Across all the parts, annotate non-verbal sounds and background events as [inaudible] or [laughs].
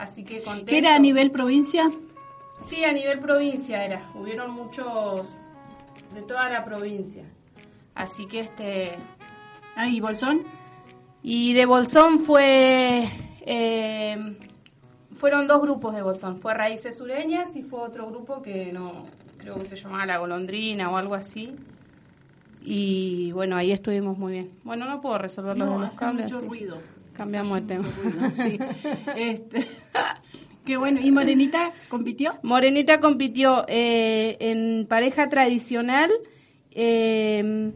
Así que ¿Qué era a nivel provincia? Sí, a nivel provincia era. Hubieron muchos de toda la provincia. Así que este... Ah, ¿y Bolsón? Y de Bolsón fue... eh, fueron dos grupos de Bolsón. Fue Raíces Sureñas y fue otro grupo que no... Creo que se llamaba La Golondrina o algo así. Y bueno, ahí estuvimos muy bien. Bueno, no puedo resolver los No, de los hace cables. mucho así. ruido. Cambiamos de tema. Sí. [laughs] Este, [laughs] qué bueno. ¿Y Morenita compitió? Morenita compitió eh, en pareja tradicional eh,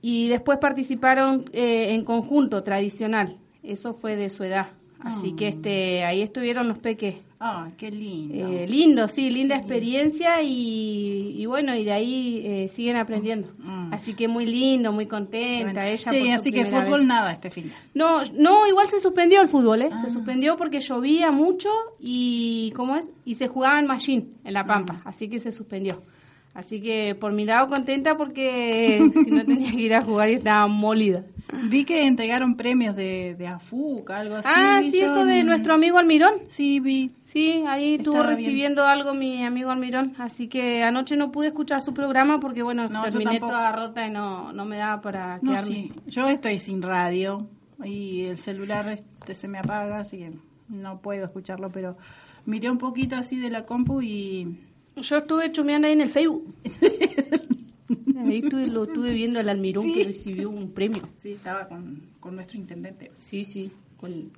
y después participaron eh, en conjunto tradicional. Eso fue de su edad. Así que este ahí estuvieron los peques. Ah, qué lindo. Eh, lindo, sí, linda experiencia y, y bueno, y de ahí eh, siguen aprendiendo. Mm. Así que muy lindo, muy contenta ella. sí, por su así que fútbol vez. nada este fin. No, no, igual se suspendió el fútbol, ¿eh? Ah. Se suspendió porque llovía mucho y, ¿cómo es? Y se jugaba en Machine, en La Ah. Pampa, así que se suspendió. Así que por mi lado contenta porque [laughs] si no tenía que ir a jugar y estaba molida. Vi que entregaron premios de, de AFUC, algo así. ah, sí, eso de nuestro amigo Almirón. Sí, vi. Sí, ahí estuvo Estaba bien. recibiendo algo mi amigo Almirón, así que anoche no pude escuchar su programa porque, bueno, No, terminé toda rota y no, no me daba para No, quedarme. sí. Yo estoy sin radio y el celular este se me apaga, así que no puedo escucharlo, pero miré un poquito así de la compu y Yo estuve chumeando ahí en el Facebook. [laughs] Ahí estuve, lo estuve viendo al Almirón que recibió un premio. sí, estaba con, con nuestro intendente. Sí, sí, con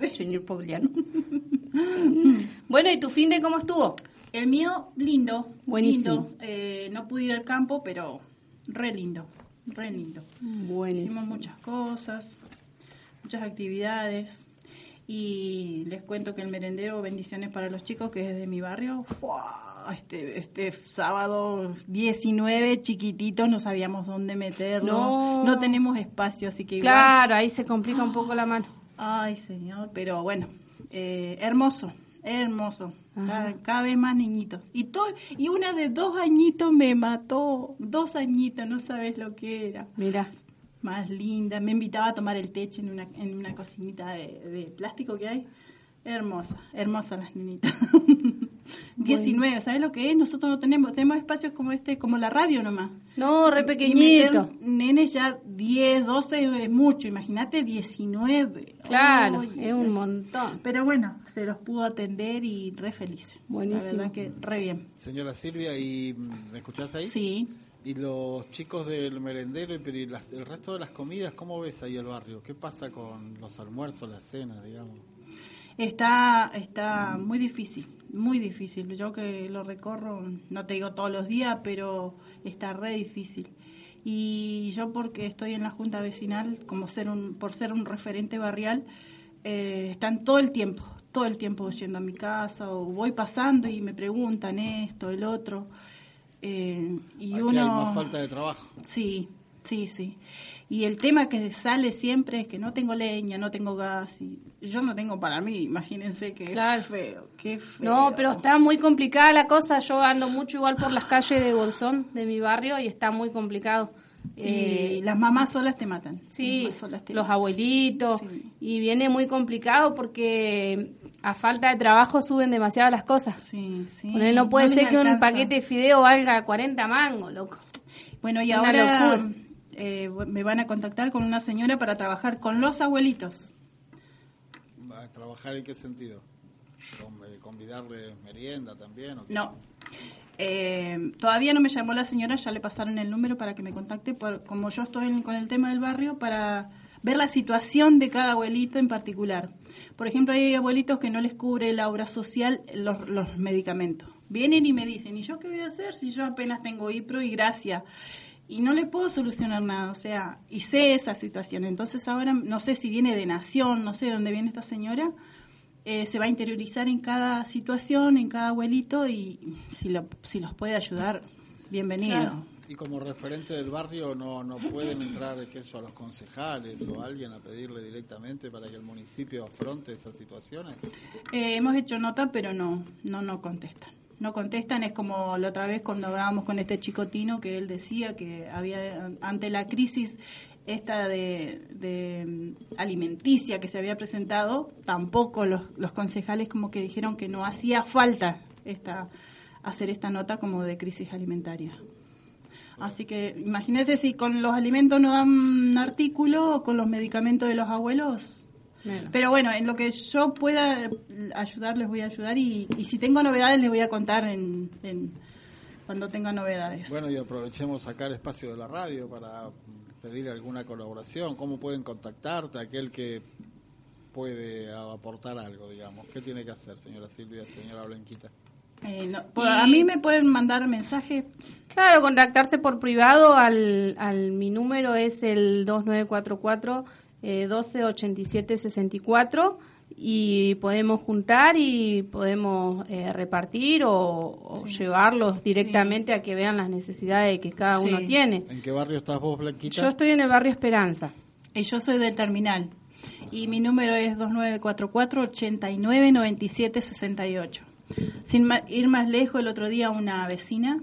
el señor Pobliano. [laughs] bueno, ¿y tu fin de cómo estuvo? El mío, lindo. Buenísimo. lindo. Eh, no pude ir al campo, pero re lindo, re lindo. Hicimos Buenísimo. muchas cosas, muchas actividades. Y les cuento que el merendero Bendiciones para los chicos, que es de mi barrio, ¡fua! este, este sábado 19, chiquititos, no sabíamos dónde meterlo. No. No tenemos espacio, así que igual. Claro, ahí se complica un poco la mano. Ay, señor, pero bueno, eh, hermoso, hermoso. Cada, cada vez más niñitos. Y todo, y una de dos añitos me mató, dos añitos, no sabes lo que era. Mira, Más linda, me invitaba a tomar el techo en una, en una cocinita de, de plástico que hay. Hermosa, hermosa las niñitas. 19, [laughs] ¿sabes lo que es? Nosotros no tenemos, tenemos espacios como este, como la radio nomás. no, re pequeñito. nenes ya 10, 12 es mucho, imagínate 19. Claro, es un montón. Pero bueno, se los pudo atender y re felices. Buenísimo. La verdad que re bien. Señora Silvia, ¿y me escuchás ahí? Sí. Y los chicos del merendero y las- el resto de las comidas, ¿cómo ves ahí el barrio? ¿Qué pasa con los almuerzos, las cenas, digamos? Está, está muy difícil, muy difícil. Yo que lo recorro, no te digo todos los días, pero está re difícil. Y yo porque estoy en la junta vecinal, como ser un, por ser un referente barrial, eh, están todo el tiempo, todo el tiempo yendo a mi casa o voy pasando y me preguntan esto, el otro. Eh, y Aquí uno hay más falta de trabajo. Sí, sí, sí. Y el tema que sale siempre es que no tengo leña, no tengo gas y yo no tengo para mí, imagínense que Claro. feo, qué feo. No, pero está muy complicada la cosa. Yo ando mucho igual por las calles de Bolsón, de mi barrio, y está muy complicado. Y Eh, las mamás solas te matan. Sí, solas te los matan. abuelitos. Sí. Y viene muy complicado porque a falta de trabajo suben demasiado las cosas. Sí, sí. Con él no puede ser que un paquete de fideo valga 40 mangos, loco. Bueno, y Una ahora eh, me van a contactar con una señora para trabajar con los abuelitos. ¿Va ¿A trabajar en qué sentido? ¿Con, eh, ¿Convidarle merienda también? o qué? No. Eh, todavía no me llamó la señora, ya le pasaron el número para que me contacte, por, como yo estoy en- con el tema del barrio, para ver la situación de cada abuelito en particular. Por ejemplo, hay abuelitos que no les cubre la obra social los, medicamentos. Vienen y me dicen, ¿y yo qué voy a hacer si yo apenas tengo IPRO y gracia? Y no le puedo solucionar nada, o sea, y sé esa situación. Entonces ahora no sé si viene de Nación, no sé de dónde viene esta señora, eh, se va a interiorizar en cada situación, en cada abuelito y si, lo, si los puede ayudar, bienvenido. Y como referente del barrio no, no pueden entrar que eso a los concejales o a alguien a pedirle directamente para que el municipio afronte esas situaciones. Eh, hemos hecho nota, pero no, no, no contestan. No contestan, es como la otra vez cuando hablábamos con este chicotino que él decía que había ante la crisis esta de, de mm, alimenticia que se había presentado, tampoco los, los concejales como que dijeron que no hacía falta esta hacer esta nota como de crisis alimentaria. Así que imagínense si con los alimentos no dan un artículo, con los medicamentos de los abuelos. Pero bueno, en lo que yo pueda ayudar, les voy a ayudar y, y si tengo novedades, les voy a contar en, en, cuando tenga novedades. Bueno, y aprovechemos sacar espacio de la radio para pedir alguna colaboración. ¿Cómo pueden contactarte? Aquel que puede aportar algo, digamos. ¿Qué tiene que hacer, señora Silvia, señora Blanquita? Eh, no, pues, a mí me pueden mandar mensajes. Claro, contactarse por privado al, al mi número es el 2944 eh, 128764 y podemos juntar y podemos eh, repartir o, o Sí. llevarlos directamente a que vean las necesidades que cada uno tiene. ¿En qué barrio estás vos, Blanquita? Yo estoy en el barrio Esperanza. Y yo soy del terminal. Y mi número es 2944-899768. Sin ma- ir más lejos, el otro día una vecina,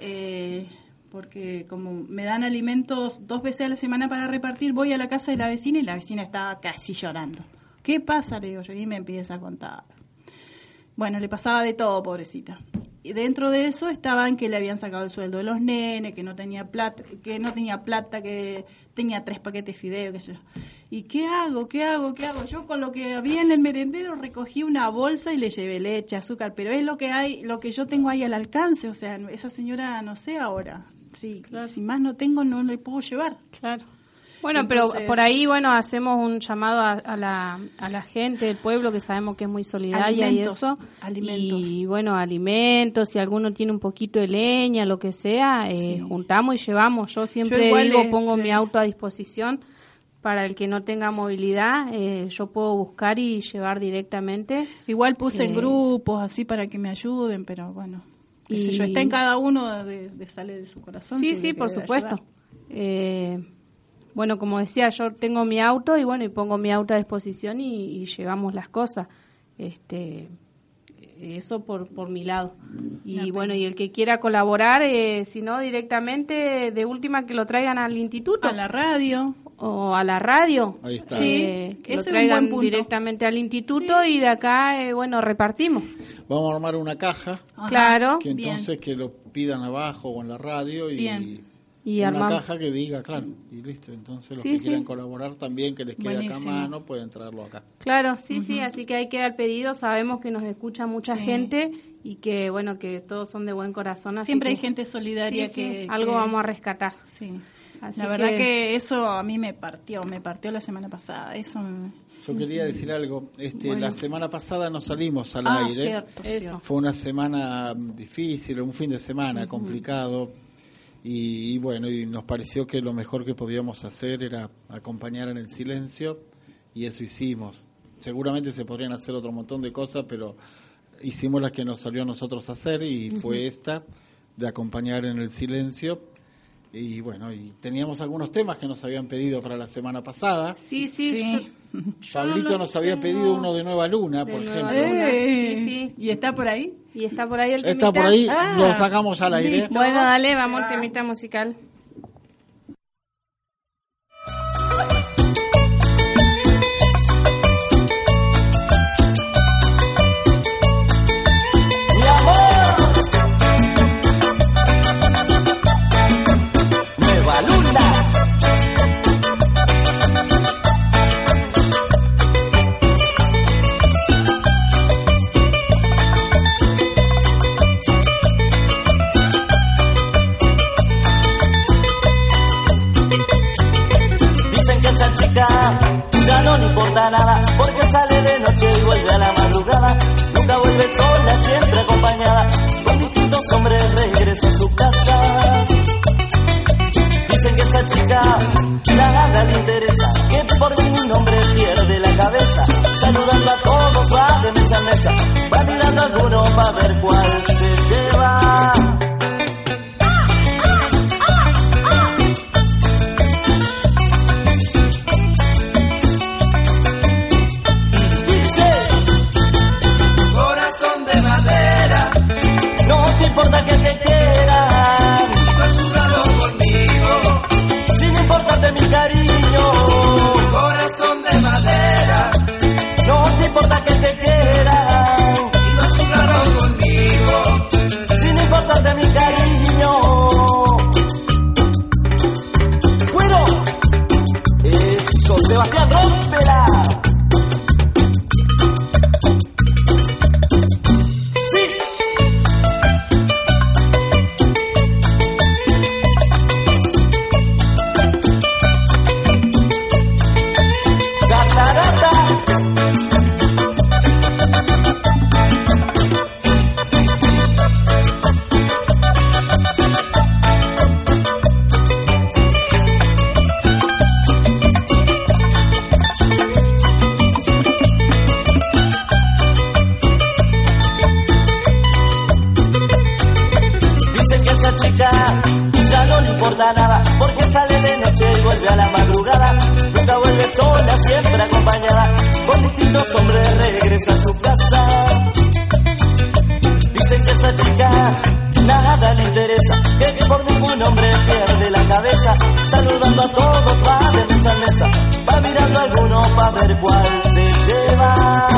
eh, porque como me dan alimentos dos veces a la semana para repartir, voy a la casa de la vecina y la vecina estaba casi llorando. ¿Qué pasa? Le digo yo, y me empieza a contar. Bueno, le pasaba de todo, pobrecita. Y dentro de eso estaban que le habían sacado el sueldo de los nenes, que no tenía plata, que no tenía plata, que tenía tres paquetes de fideo, qué sé yo. ¿Y qué hago? ¿Qué hago? ¿Qué hago? Yo con lo que había en el merendero recogí una bolsa y le llevé leche, azúcar, pero es lo que hay, lo que yo tengo ahí al alcance, o sea, esa señora no sé ahora. Sí, Claro. si más no tengo no le puedo llevar. Claro. Bueno, Entonces- pero por ahí, bueno, hacemos un llamado a, a la, a la gente del pueblo que sabemos que es muy solidaria y eso. alimentos. Y bueno, alimentos, si alguno tiene un poquito de leña, lo que sea, eh, Sí. juntamos y llevamos. Yo siempre digo, este, pongo mi auto a disposición para el que no tenga movilidad. eh, yo puedo buscar y llevar directamente. Igual puse en Eh, grupos así para que me ayuden, pero bueno, qué sé y- yo, está en cada uno de, de sale de su corazón. Sí, si sí, por supuesto. Eh, bueno, como decía, yo tengo mi auto y bueno, y pongo mi auto a disposición y, y llevamos las cosas. Este, eso por, por mi lado. Y bueno, y el que quiera colaborar, eh, si no directamente, de última que lo traigan al instituto A la radio. o a la radio. Ahí está. Sí, Eh, que ese lo traigan buen punto. directamente al instituto y de acá, eh, bueno, repartimos. Vamos a armar una caja Ajá. Claro. que Bien. entonces que lo pidan abajo o en la radio y Bien. Y una armamos. caja que diga, claro, y listo. Entonces los Sí, que sí. quieran colaborar también, que les quede acá a Buenísimo. mano, pueden traerlo acá. Claro, sí, sí, así que ahí queda el pedido. Sabemos que nos escucha mucha Sí. gente y que, bueno, que todos son de buen corazón. así Siempre hay que- gente solidaria Sí, sí, que... algo que- vamos a rescatar. Sí. Así la verdad que- que... eso a mí me partió, me partió la semana pasada. Eso me- Yo quería decir algo. Este, Bueno. La semana pasada no salimos al Ah, aire. cierto. Fue una semana difícil, un fin de semana complicado. Y, y bueno, y nos pareció que lo mejor que podíamos hacer era acompañar en el silencio y eso hicimos. Seguramente se podrían hacer otro montón de cosas, pero hicimos las que nos salió a nosotros hacer y fue esta de acompañar en el silencio. Y bueno, y teníamos algunos temas que nos habían pedido para la semana pasada. Sí, sí. Sí. Pablito nos había pedido uno de Nueva Luna, de por Nueva ejemplo. Luna. Eh, Sí, sí. ¿Y está por ahí? Y está por ahí el Está temita. por ahí, Ah, lo sacamos al aire. listo. Bueno, dale, vamos al temita musical. Sola, siempre acompañada. Con distintos hombres regresa a su casa. Dicen que esa chica nada le interesa, que por ningún hombre pierde la cabeza. Saludando a todos, va de mesa en mesa, va mirando a alguno para ver cuál se lleva.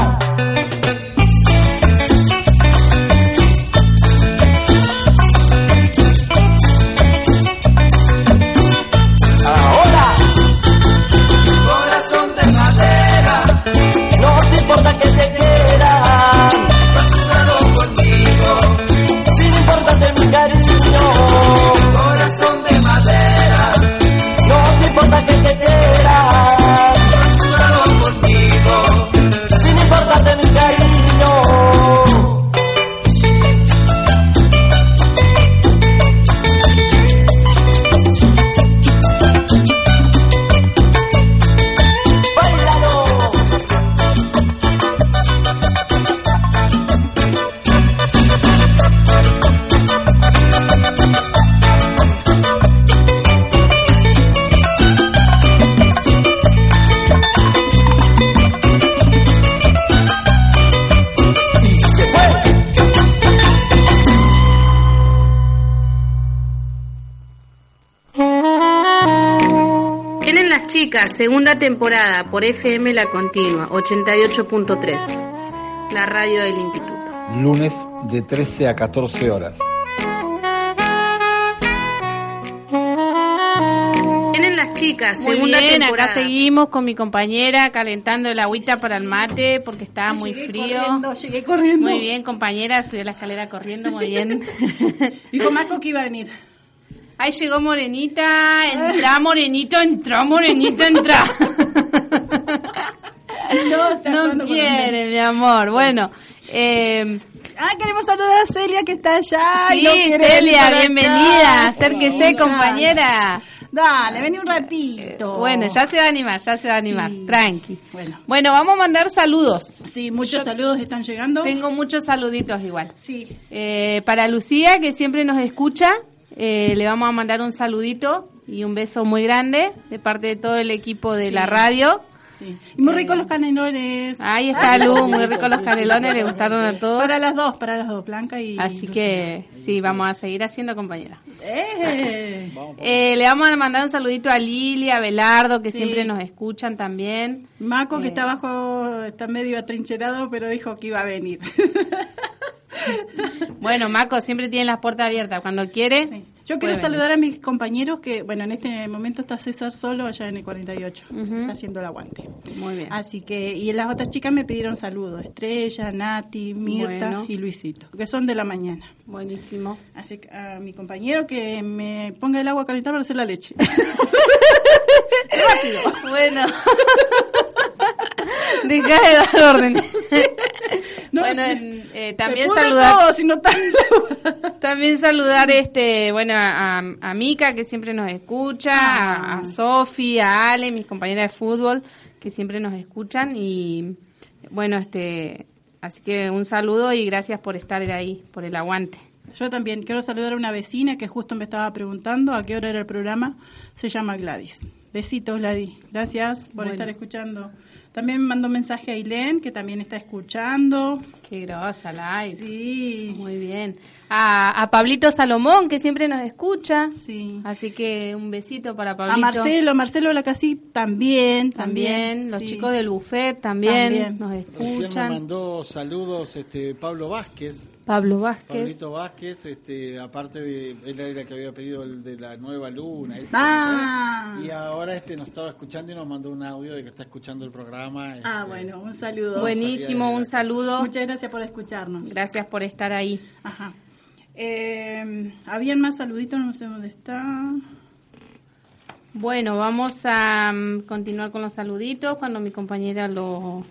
Chicas, segunda temporada por FM La Continua, 88.3, la radio del instituto. Lunes de 13 a 14 horas. Tienen las chicas, Muy segunda bien, temporada. acá seguimos con mi compañera calentando el agüita para el mate porque estaba muy Llegué frío. corriendo, llegué corriendo. Muy bien, compañera, subió la escalera corriendo, muy bien. [laughs] Dijo Marco que iba a venir. Ahí llegó Morenita, entra Morenito, entró Morenito, entra. No, No quiere, mi amor. Bueno, eh, Ah, queremos saludar a Celia que está allá. sí, no Celia, acá. bienvenida. Acérquese, compañera. Dale, vení un ratito. Bueno, ya se va a animar, ya se va a animar. Sí. Tranqui. Bueno. Bueno, vamos a mandar saludos. Sí, muchos saludos están llegando. Tengo muchos saluditos igual. Sí. Eh, para Lucía, que siempre nos escucha, eh, le vamos a mandar un saludito y un beso muy grande de parte de todo el equipo de la radio. sí. Y muy ricos los canelones. Ahí está Lu, muy rico los canelones, le gustaron a todos. Para las dos, para las dos, Blanca y. Así Lucía. que sí, vamos a seguir haciendo compañera. ¡Eh! Eh, le vamos a mandar un saludito a Lili, a Belardo, que Sí. siempre nos escuchan también. Maco, que Eh. está abajo, está medio atrincherado, pero dijo que iba a venir. [laughs] Bueno, Maco siempre tiene las puertas abiertas. Cuando quiere. Sí. Yo quiero venir. saludar a mis compañeros que, bueno, en este momento está César solo allá en el 48. Ujú. Está haciendo el aguante. Muy bien. Así que, y las otras chicas me pidieron saludos. Estrella, Nati, Mirta Bueno. y Luisito, que son de la mañana. Buenísimo. Así que a mi compañero que me ponga el agua a calentar para hacer la leche. [laughs] [laughs] Bueno. [laughs] [laughs] Deja de dar órdenes. [laughs] No, bueno, sí. eh, también saludar todo si no tanto. [laughs] también saludar este bueno a, a- Mica que siempre nos escucha, a, Ah. a Sofi, a Ale, mis compañeras de fútbol que siempre nos escuchan y bueno, este Así que un saludo y gracias por estar ahí, por el aguante. Yo también quiero saludar a una vecina que justo me estaba preguntando a qué hora era el programa. Se llama Gladys. Besitos, Gladys. Gracias por Bueno. estar escuchando. También me mandó un mensaje a Ailén, que también está escuchando. Qué grosa la hay. Sí, Muy bien. A, a Pablito Salomón, que siempre nos escucha. sí. Así que un besito para Pablito. A Marcelo, Marcelo Lacasí también. También, los sí. chicos del buffet también, También. nos Recién me escuchan. mandó saludos este Pablo Vázquez, Pablo Vázquez. Pablito Vázquez, este, aparte de, él era el que había pedido el de la nueva luna. ese, Ah. Y ahora este nos estaba escuchando y nos mandó un audio de que está escuchando el programa. este, Ah, bueno, un saludo. Buenísimo, un saludo. Muchas gracias por escucharnos. Gracias por estar ahí. Ajá. Eh, Habían más saluditos, no sé dónde está. Bueno, vamos a mm, continuar con los saluditos cuando mi compañera lo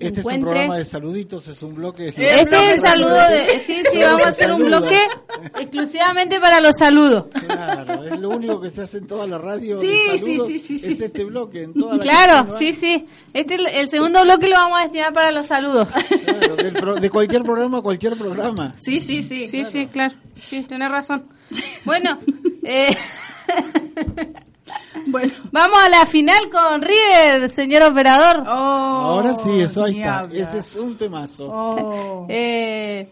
Este es un programa de saluditos, es un bloque. Este es el saludo de... Sí, sí, Solo vamos a hacer un bloque exclusivamente para los saludos. Claro, es lo único que se hace en toda la radio. Sí, de sí, saludos, sí, sí, sí. Es este bloque. En toda la Claro, sí, sí. Este el segundo bloque lo vamos a destinar para los saludos. Claro, del pro- de cualquier programa a cualquier programa. Sí, sí, sí. Sí, sí, claro. Sí, tenés razón. Bueno, eh, [laughs] Bueno. vamos a la final con River, señor operador. Oh, Ahora sí, eso ahí está. Ese es un temazo. Oh. [laughs] Eh,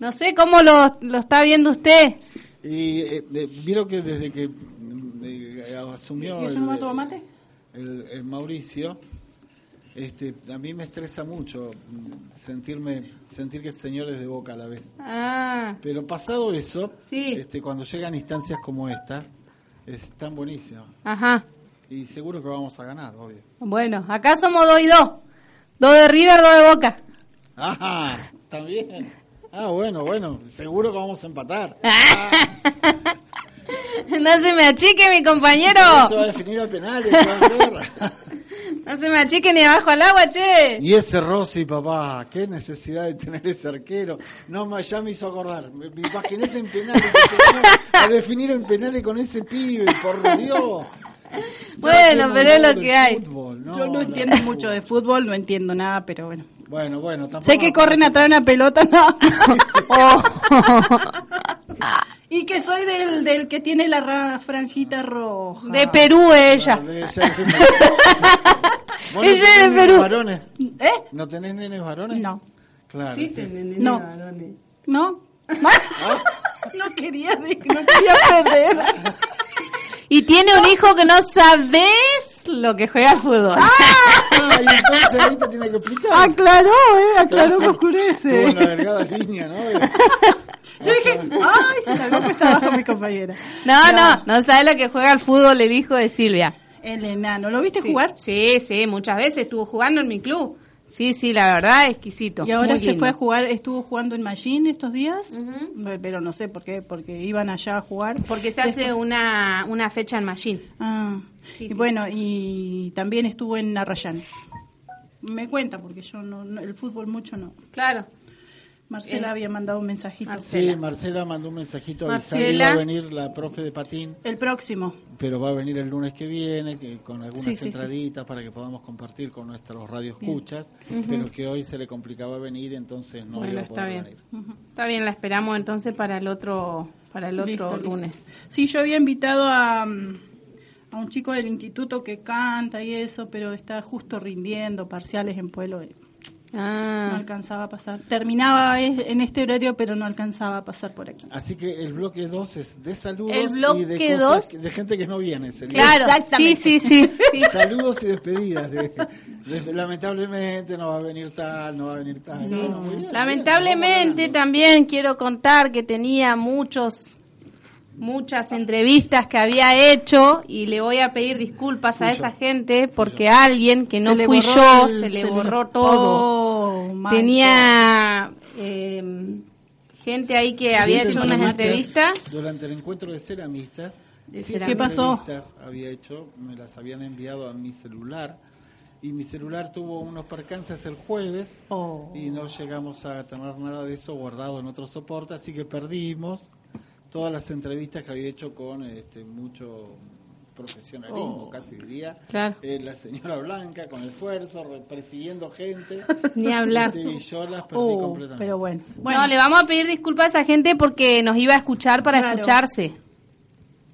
no sé cómo lo, lo está viendo usted. Y eh, de- vieron que desde que eh, asumió el- el Mauricio, este, a mí me estresa mucho sentirme sentir que el señor es de boca a la vez. Ah, Pero pasado eso, Sí. este, cuando llegan instancias como esta, es tan buenísimo. ajá. Y seguro que vamos a ganar, obvio. Bueno, acá somos dos y dos. Dos de River, dos de Boca. Ah, también. Ah, bueno, bueno, seguro que vamos a empatar. [laughs] No se me achique, mi compañero. Se va a definir a penales, [laughs] No se me achique ni abajo al agua, che. Y ese Rossi, papá, qué necesidad de tener ese arquero. No, ma- ya me hizo acordar. Me, me imaginé en penales, a definir en penales con ese pibe, por Dios. Bueno, pero es lo que hay. fútbol, Yo no entiendo mucho de fútbol, no entiendo nada, pero bueno. Bueno, bueno, tampoco. Sé que corren atrás de una pelota, no. Oh. [laughs] [laughs] [laughs] y que soy del, del que tiene la ra- franjita roja. De Perú ella. Ah, debe ser que- ¿Vos no Ella es de nenes Perú. varones? ¿Eh? ¿No tenés nenes varones? No. Claro. Sí, sí, sí. No. varones. ¿No? [laughs] no quería, de- no quería perder. Y tiene un hijo que no sabes lo que juega al fútbol. Ah, y entonces ahí te tiene que explicar. Aclaró, ¿eh? Aclaró que Tuvo oscurece. una delgada línea, ¿no? De- [laughs] Yo dije, ay, se cuesta abajo mi compañera. [laughs] No, no, no sabe lo que juega al fútbol el hijo de Silvia. El enano, ¿lo viste Sí, jugar? Sí, sí, muchas veces estuvo jugando en mi club. Sí, sí, la verdad, exquisito. Y ahora se fue a jugar, estuvo jugando en Machine estos días, pero no sé por qué, porque iban allá a jugar. Porque se hace una, una fecha en Machine. Ah, Sí, y sí. bueno, y también estuvo en Arrayán. Me cuenta, porque yo no, no- el fútbol mucho no. Claro. Marcela había mandado un mensajito. Marcela. Sí, Marcela mandó un mensajito avisando que Marcela. iba a venir la profe de patín, El próximo. pero va a venir el lunes que viene que- con algunas Sí, sí, sí. entraditas para que podamos compartir con nuestros radioescuchas, pero que hoy se le complicaba venir, entonces no bueno, iba a está poder bien. venir. Está bien, la esperamos entonces para el otro, para el otro Listo, listo. lunes. Sí, yo había invitado a, mm, a un chico del instituto que canta y eso, pero está justo rindiendo parciales en pueblo. Y No Ah, alcanzaba a pasar. Terminaba en este horario, pero no alcanzaba a pasar por aquí. Así que el bloque 2 es de saludos El y de bloque cosas dos. que- de gente que no viene. sería. claro, sí, Exactamente. sí, sí, sí. [laughs] Saludos y despedidas. de- de- lamentablemente no va a venir tal, no va a venir tal. Sí. No, muy bien, Lamentablemente bien, también quiero contar que tenía muchos muchas entrevistas que había hecho y le voy a pedir disculpas a yo. esa gente porque alguien que no fui yo el- se le borró todo. Tenía eh, gente ahí que había hecho unas entrevistas. Durante el encuentro de ceramistas, ¿Qué pasó? había hecho, me las habían enviado a mi celular y mi celular tuvo unos percances el jueves Oh. y no llegamos a tener nada de eso guardado en otro soporte, así que perdimos todas las entrevistas que había hecho con este, mucho profesionalismo, casi diría. Claro. Eh, la señora Blanca con esfuerzo, persiguiendo gente. [laughs] Ni hablar. Este, y yo las perdí Uh, completamente. pero bueno. bueno No, le vamos a pedir disculpas a esa gente porque nos iba a escuchar para Claro. escucharse.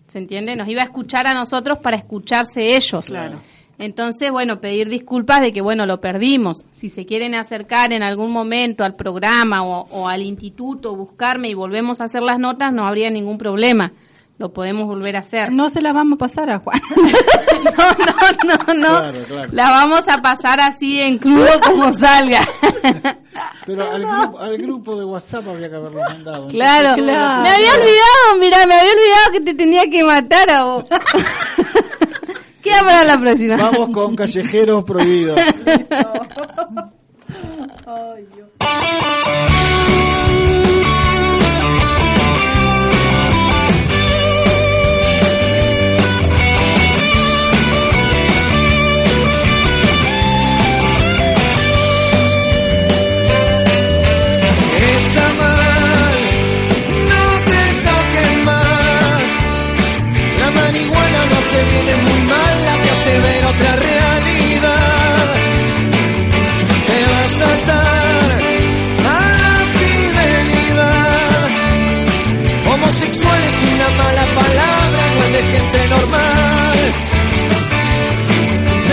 ¿Se entiende? Nos iba a escuchar a nosotros para escucharse ellos. Claro. Entonces, bueno, pedir disculpas de que, bueno, lo perdimos. Si se quieren acercar en algún momento al programa o, o al instituto, buscarme y volvemos a hacer las notas, no habría ningún problema. Lo podemos volver a hacer. no se la vamos a pasar a Juan. [laughs] No, no, no, no. Claro, claro. La vamos a pasar así en crudo como salga. [laughs] Pero al, grupo, al grupo de WhatsApp habría que haberlo mandado. Claro. Claro. Me había olvidado, mira, me había olvidado que te tenía que matar a vos. [laughs] Queda para la próxima. Vamos con callejeros prohibidos. Ay, Dios.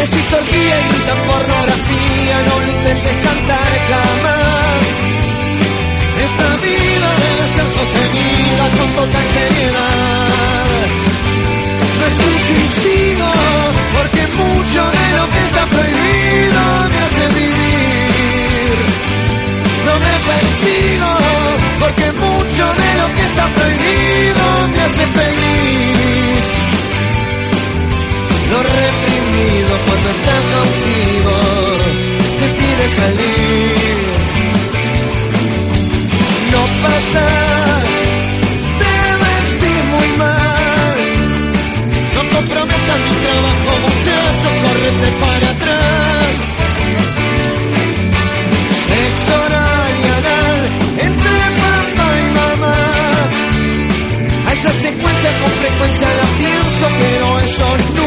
Decís orgía y gritan pornografía, no lo intentes cantar jamás. Esta vida debe ser sostenida con total seriedad. No escucho y sigo, porque mucho de lo que está prohibido me hace vivir. No me persigo, porque mucho de lo que está prohibido me hace feliz. Lo reprimido estás cautivo te pide salir no pasa, te vestís muy mal. No comprometas mi trabajo, muchacho, correte para atrás. Sexo oral y anal entre papá y mamá. A esa secuencia con frecuencia la pienso, pero ellos nunca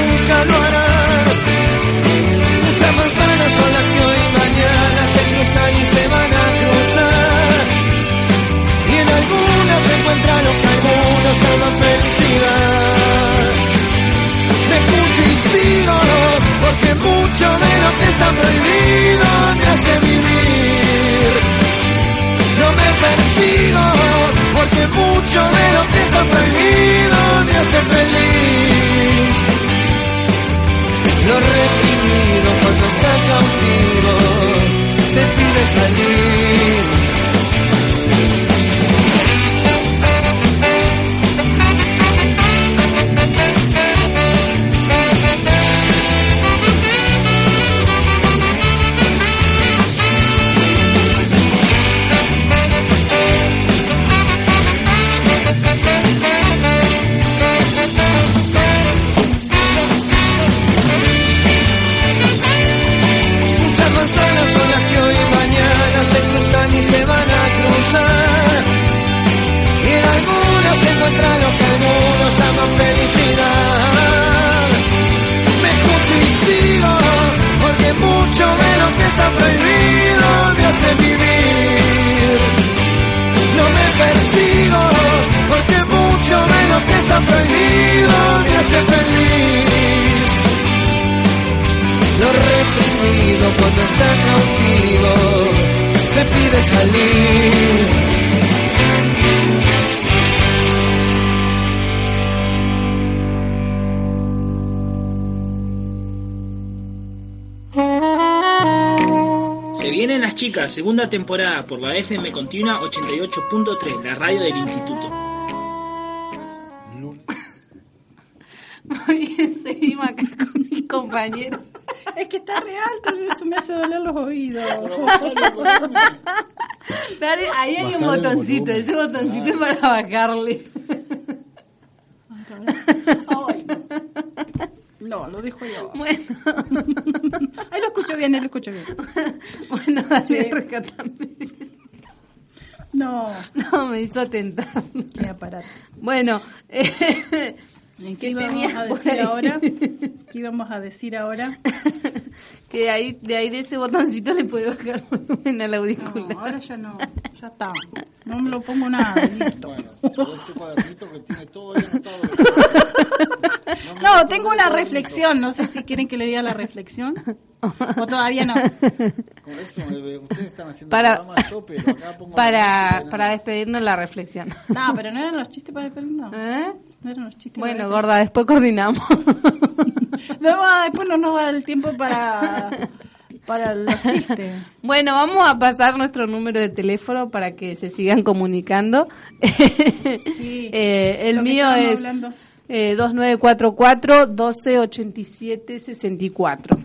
mucho de lo que está prohibido me hace vivir. No me persigo, porque mucho de lo que está prohibido me hace feliz. Lo reprimido cuando está cautivo te pide salir. Se vienen las chicas, segunda temporada por la FM Continua 88.3, la radio del instituto. Muy bien, seguimos acá con mi compañero. Es que está re alto, eso me hace doler los oídos. [laughs] Dale, ahí hay un botoncito, ese botoncito es para bajarle. Ay, no, lo dejo yo. Bueno, Ahí lo escucho bien, ahí lo escucho bien. bueno, dale, Sí. rescatame. No, No, me hizo tentar. qué aparato. Bueno, eh, ¿Qué [laughs] ¿Qué íbamos a decir ahora? ¿Qué íbamos a decir ahora? que de ahí, de ahí de ese botoncito le puede bajar el volumen al No, ahora ya no, ya está. No me lo pongo nada, [laughs] listo. Bueno, ese cuadernito que tiene todo ahí anotado. [laughs] No, lo tengo una reflexión, no sé si quieren que le diga la reflexión o todavía no. [laughs] Con eso, eh, ustedes están haciendo Para- programa, yo, pero acá pongo Para, para no. despedirnos la reflexión. No, pero no eran los chistes para despedirnos. ¿Eh? No eran los chistes Bueno, para gorda, después coordinamos. [laughs] No, después no nos va el tiempo para, para los chistes. Bueno, vamos a pasar nuestro número de teléfono para que se sigan comunicando. [laughs] Sí, Eh, el mío es hablando. eh, 2944 1287 64.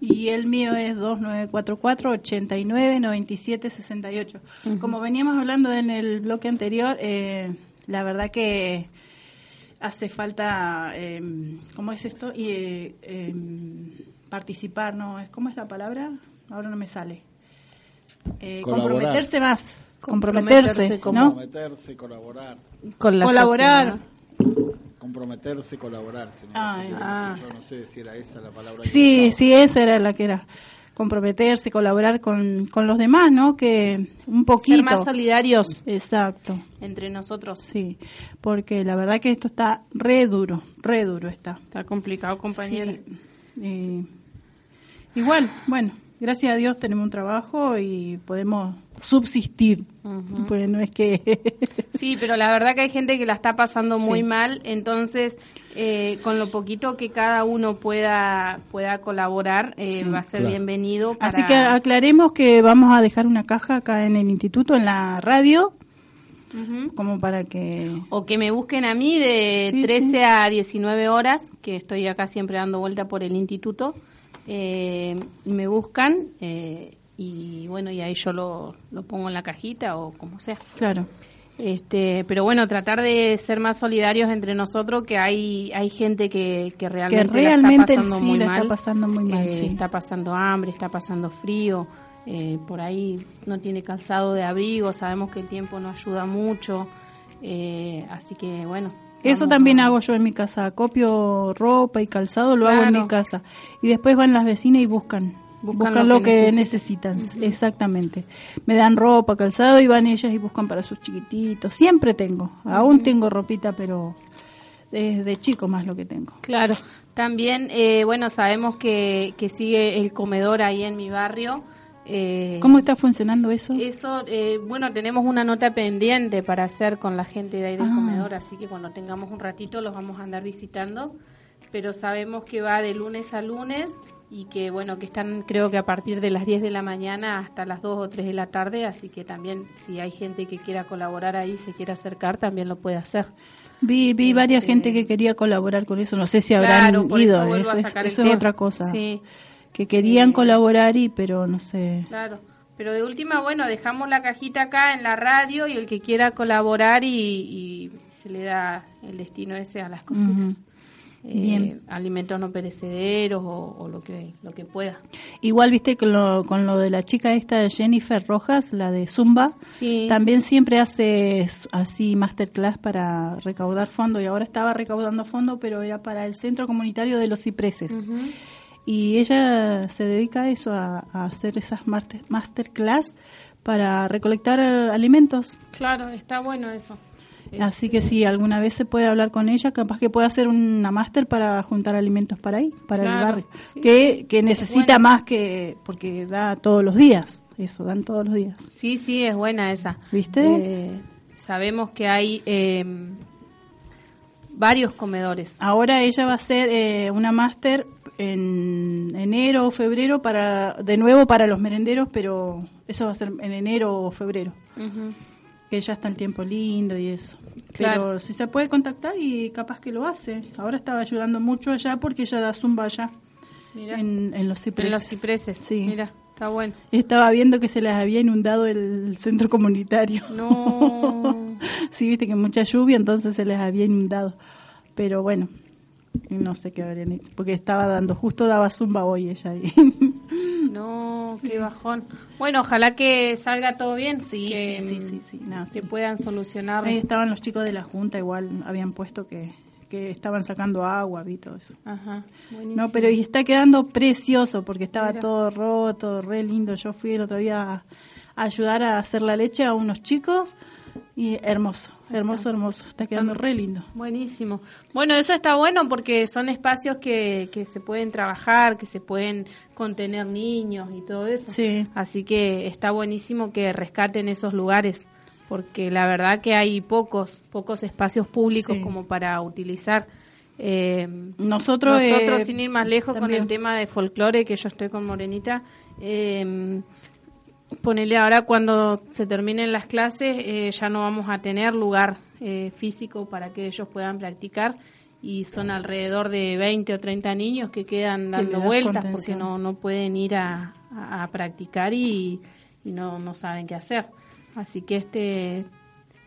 Y el mío es 2944 89 97 68. Como veníamos hablando en el bloque anterior, eh, la verdad que hace falta, eh, ¿cómo es esto? Y eh, eh, participar, ¿no? ¿Es- ¿Cómo es la palabra? Ahora no me sale. Eh, comprometerse más, Comprometerse comprometerse, ¿no? Comprometerse, colaborar. Con la Colaborar. sociedad. Comprometerse, colaborar, señora. Ah, ah. Yo no sé si era esa la palabra. Sí, sí, esa era la que era. Comprometerse, colaborar con, con los demás, ¿no? Que un poquito. Ser más solidarios Exacto, entre nosotros. sí. Porque la verdad que esto está re duro, re duro está. Está complicado, compañera. Sí. Eh, igual, bueno, gracias a Dios tenemos un trabajo y podemos subsistir. Pues no es que... [laughs] Sí, pero la verdad que hay gente que la está pasando muy Sí. mal, entonces eh, con lo poquito que cada uno pueda pueda colaborar eh, Sí, va a ser claro. bienvenido. Para... Así que aclaremos que vamos a dejar una caja acá en el instituto, en la radio, como para que... O que me busquen a mí de Sí, 13 sí. a 19 horas, que estoy acá siempre dando vuelta por el instituto, eh, me buscan eh, y bueno, y ahí yo lo, lo pongo en la cajita o como sea. Claro. Este, pero bueno, tratar de ser más solidarios entre nosotros, que hay hay gente que, que realmente, Que realmente la está pasando sí muy la está mal. pasando muy mal, Eh, sí. Está pasando hambre, está pasando frío, eh, por ahí no tiene calzado de abrigo, sabemos que el tiempo no ayuda mucho, eh, así que bueno. Eso también hago yo en mi casa, copio ropa y calzado, lo hago en mi casa. Y después van las vecinas y buscan, Buscan buscan, lo lo, que que, necesitan. necesitan, exactamente. Me dan ropa, calzado y van ellas y buscan para sus chiquititos. Siempre tengo, aún tengo ropita, pero desde chico más lo que tengo. Claro, también, eh, bueno, sabemos que, que sigue el comedor ahí en mi barrio. Eh, ¿Cómo está funcionando eso? Eso, eh, bueno, tenemos una nota pendiente para hacer con la gente de ahí del Ah. comedor, así que cuando tengamos un ratito los vamos a andar visitando, pero sabemos que va de lunes a lunes y que, bueno, que están creo que a partir de las 10 de la mañana hasta las 2 o 3 de la tarde, así que también si hay gente que quiera colaborar ahí, se quiera acercar, también lo puede hacer. Vi, vi varias Este- gente que quería colaborar con eso, no sé si habrán Claro, por ido, eso vuelvo eso, a es- sacar el eso es otra cosa. Sí. Que querían colaborar y pero no sé. Claro, pero de última, bueno, dejamos la cajita acá en la radio y el que quiera colaborar y, y se le da el destino ese a las cositas. Eh, Bien. alimentos no perecederos o, o lo que lo que pueda. Igual viste con lo, con lo de la chica esta Jennifer Rojas, la de Zumba, Sí. también siempre hace así masterclass para recaudar fondos y ahora estaba recaudando fondos, pero era para el Centro Comunitario de los Cipreses. Ujú. Y ella se dedica a eso, a, a hacer esas master- masterclass para recolectar alimentos. Claro, está bueno eso. Así que si alguna vez se puede hablar con ella, capaz que pueda hacer una máster para juntar alimentos para ahí, para el barrio. sí. Que, que necesita más que, porque da todos los días, eso, dan todos los días. Sí, sí, es buena esa. ¿Viste? Eh, sabemos que hay eh, varios comedores. Ahora ella va a hacer eh, una máster en enero o febrero para, de nuevo para los merenderos, pero eso va a ser en enero o febrero. Que ya está el tiempo lindo y eso. Claro. Pero si se puede contactar y capaz que lo hace. Ahora estaba ayudando mucho allá porque ella da zumba allá Mira, en, en los cipreses. en los cipreses. Sí. Mira, está bueno. Estaba viendo que se les había inundado el centro comunitario. No. [laughs] sí, viste que mucha lluvia, entonces se les había inundado. Pero bueno, no sé qué habrían hecho, porque estaba dando, justo daba zumba hoy ella ahí. [laughs] No, qué bajón. Bueno, ojalá que salga todo bien. Sí, que, sí, sí, sí, sí, no, que puedan solucionar. Ahí estaban los chicos de la junta, igual habían puesto que, que estaban sacando agua, vi todo eso. Ajá, buenísimo. No, pero y está quedando precioso porque estaba Mira. todo roto, re lindo. Yo fui el otro día a, a ayudar a hacer la leche a unos chicos y hermoso, hermoso, hermoso. Está quedando re lindo. Buenísimo. Bueno, eso está bueno porque son espacios que, que se pueden trabajar, que se pueden contener niños y todo eso. Sí. Así que está buenísimo que rescaten esos lugares porque la verdad que hay pocos, pocos espacios públicos Sí. como para utilizar. Eh, Nosotros, nosotros, eh, sin ir más lejos, con el tema de folclore, que yo estoy con Morenita, eh, ponele ahora cuando se terminen las clases, eh, ya no vamos a tener lugar eh, físico para que ellos puedan practicar y son alrededor de 20 o 30 niños que quedan dando vueltas porque no, no pueden ir a, a- a practicar y, y no, no saben qué hacer. Así que este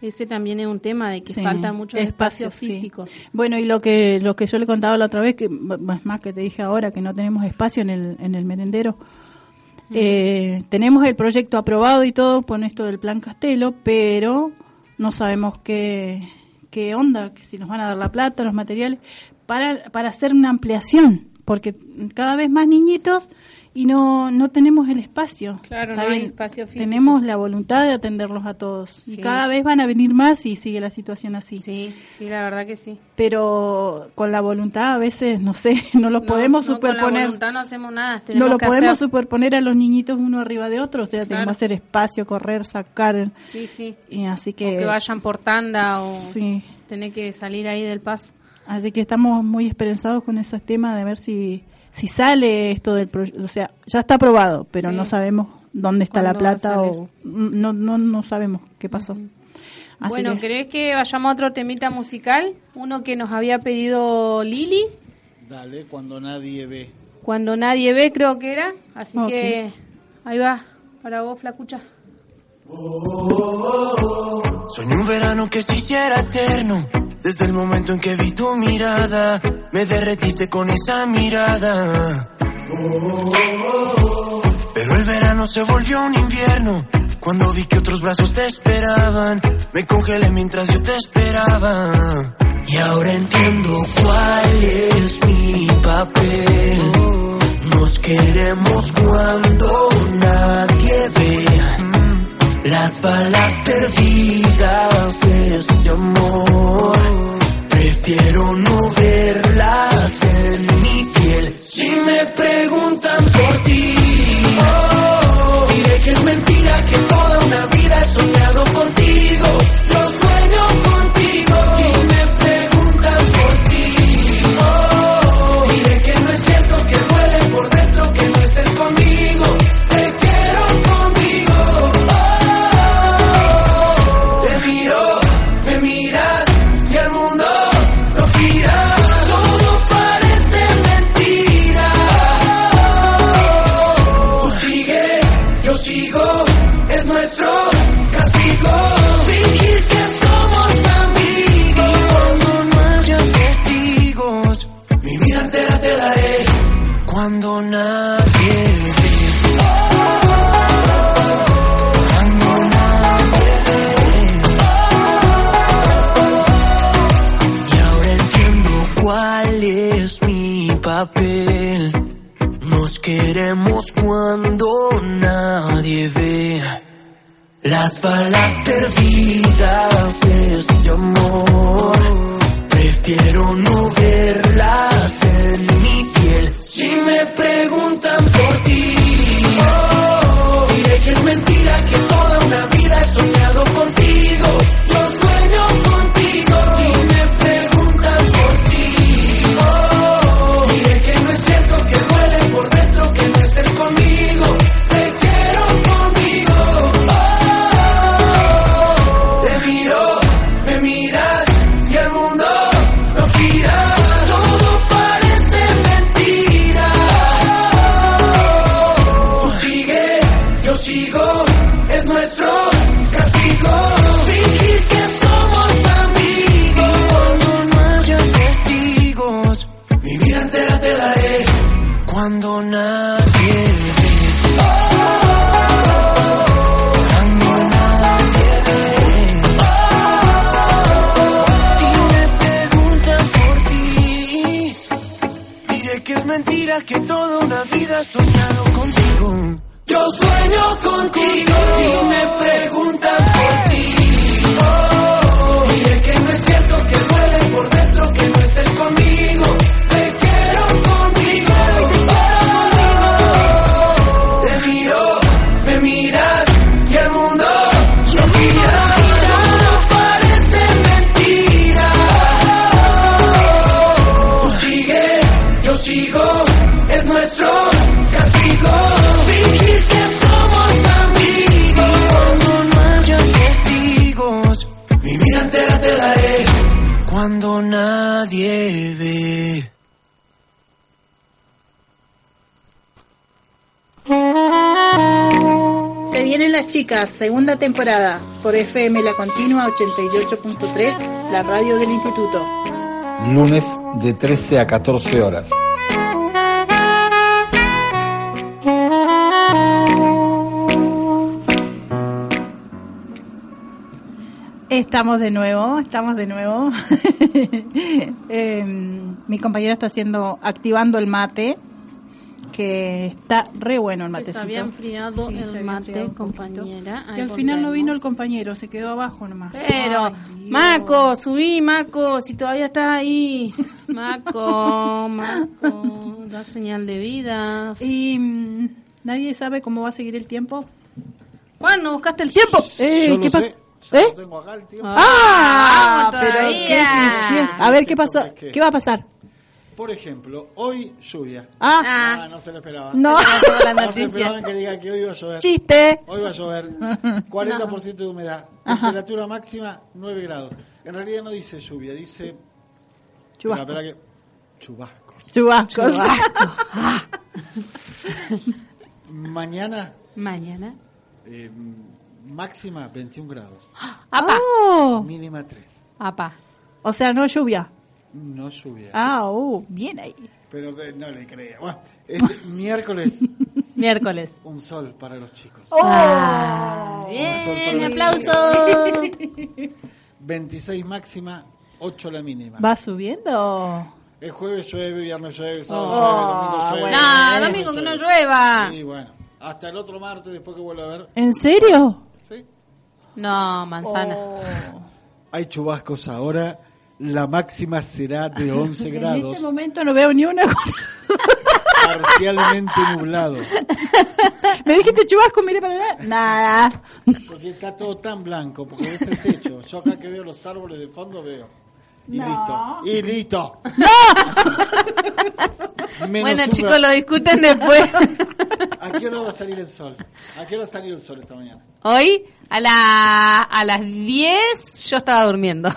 ese también es un tema de que Sí, muchos espacios, sí. físicos. Bueno, y lo que lo que yo le contaba la otra vez, que m- es más que te dije ahora, que no tenemos espacio en el, en el merendero. Eh, tenemos el proyecto aprobado y todo con esto del plan Castelo, pero no sabemos qué, qué onda, que si nos van a dar la plata, los materiales, para, para hacer una ampliación, porque cada vez más niñitos y no, no tenemos el espacio. Claro, no hay espacio físico. Tenemos la voluntad de atenderlos a todos y cada vez van a venir más y sigue la situación así Sí, sí, la verdad que sí. pero con la voluntad a veces, no sé, [laughs] no los No, podemos no, Con la superponer. voluntad no hacemos nada. No tenemos lo que podemos hacer. superponer a los niñitos uno arriba de otro, o sea, tenemos Claro. que hacer espacio, correr, sacar, Sí, sí. y así O que, que vayan por tanda o sí, tener que salir ahí del paso. así que estamos muy esperanzados con esos temas de ver si si sale esto del proyecto, o sea, ya está aprobado, pero Sí. no sabemos dónde está la ¿Cuándo va a plata o no no no sabemos qué pasó. Así bueno, que- ¿querés que vayamos a otro temita musical? Uno que nos había pedido Lili, Dale, cuando nadie ve. cuando nadie ve, creo que era. Así que ahí va, para vos, Flacucha. Soñé un verano que se hiciera eterno. Desde el momento en que vi tu mirada, me derretiste con esa mirada. Pero el verano se volvió un invierno. Cuando vi que otros brazos te esperaban, me congelé mientras yo te esperaba. Y ahora entiendo cuál es mi papel. Nos queremos cuando nadie ve. Las balas perdidas de este amor. Prefiero no verlas en mi piel. Si me preguntan por ti oh, Diré que es mentira que toda una vida he soñado contigo Las balas perdidas de este amor. Prefiero no verlas en mi piel. Si me preguntan por ti, oh, diré que es mentira que nuestro castigo. Fingir que somos amigos cuando no haya testigos. Mi vida entera te daré cuando nadie ve. Se vienen las chicas, segunda temporada, por FM La Continua 88.3, la radio del instituto. Lunes de 13 a 14 horas. Estamos de nuevo, estamos de nuevo. [laughs] Eh, mi compañera está haciendo, activando el mate, que está re bueno el matecito. se había enfriado Sí, el había mate, enfriado compañera. Y Ahí al final no vino el compañero, se quedó abajo nomás. Pero, Ay. Maco, subí, Maco, si todavía estás ahí. [laughs] Maco, Maco, da señal de vida. Y mm, nadie sabe cómo va a seguir el tiempo. Juan, ¿no buscaste el tiempo? Eh, ¿Qué sé, pasó? Ya ¿Eh? lo tengo acá el tiempo. Ah, vamos pero qué. A ver qué pasó, ¿Qué? qué va a pasar. Por ejemplo, hoy lluvia. Ah, Ah. no se lo esperaba. no, No se [laughs] esperaban que diga que hoy iba a llover. chiste. Hoy va a llover. [laughs] 40% de humedad. Temperatura máxima 9 grados. En realidad no dice lluvia, dice. Chubasco. Espera, espera que. Chubascos. Chubascos. [laughs] Mañana Mañana. eh, máxima 21 grados. [gasps] Apa, Oh, Mínima 3. apa. o sea, no lluvia. No lluvia. Ah, oh, bien ahí. Pero eh, no le creía. Bueno, este [laughs] miércoles Miércoles. un sol para los chicos. Oh. Ah, bien, aplauso. 26 máxima, 8 la mínima. ¿Va subiendo? El jueves llueve, viernes llueve, sábado Oh, llueve, domingo llueve. bueno. No, domingo que no llueva. Sí, bueno. Hasta el otro martes, después que vuelva a ver. ¿En serio? No, manzana. Oh. Hay chubascos ahora. La máxima será de [laughs] 11 En grados, este momento no veo ni una parcialmente nublado. Me dijiste chubasco, mire para allá. Nada. Porque está todo tan blanco, porque es el techo. Yo acá que veo los árboles de fondo veo. Y No. listo. Y listo. [laughs] Menos Bueno, chicos, lo discuten después. ¿A qué hora va a salir el sol? ¿A qué hora va a salir el sol esta mañana? Hoy, a, la, a las 10, yo estaba durmiendo.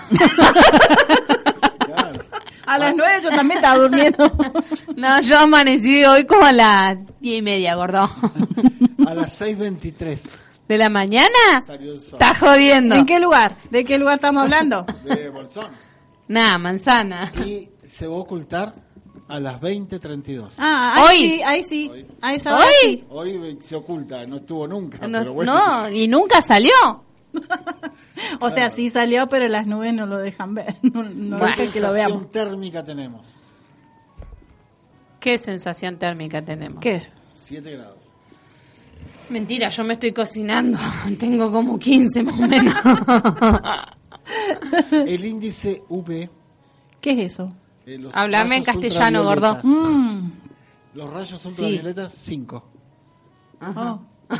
Claro. A las nueve yo también estaba durmiendo. No, yo amanecí hoy como a las 10 y media, gordo. A las 6.23 ¿De la mañana? salió el sol. Estás jodiendo. ¿En qué lugar? ¿De qué lugar estamos hablando? De Bolsón. Nah, manzana. Y se va a ocultar a las 20.32. Ah, ahí Hoy. sí, ahí sí. Hoy. A esa hora ¿Hoy? sí. Hoy se oculta, no estuvo nunca. No, pero bueno. no, y nunca salió. [laughs] O sea, sí salió, pero las nubes no lo dejan ver. [laughs] No, no ¿Qué dejan que lo veamos. sensación térmica tenemos? ¿Qué sensación térmica tenemos? ¿Qué? 7 grados. Mentira, yo me estoy cocinando. [laughs] Tengo como 15 más o menos. El índice UV. ¿Qué es eso? eh, los Háblame en castellano, gordo. Mm. Los rayos ultravioletas, 5. Oh. [laughs]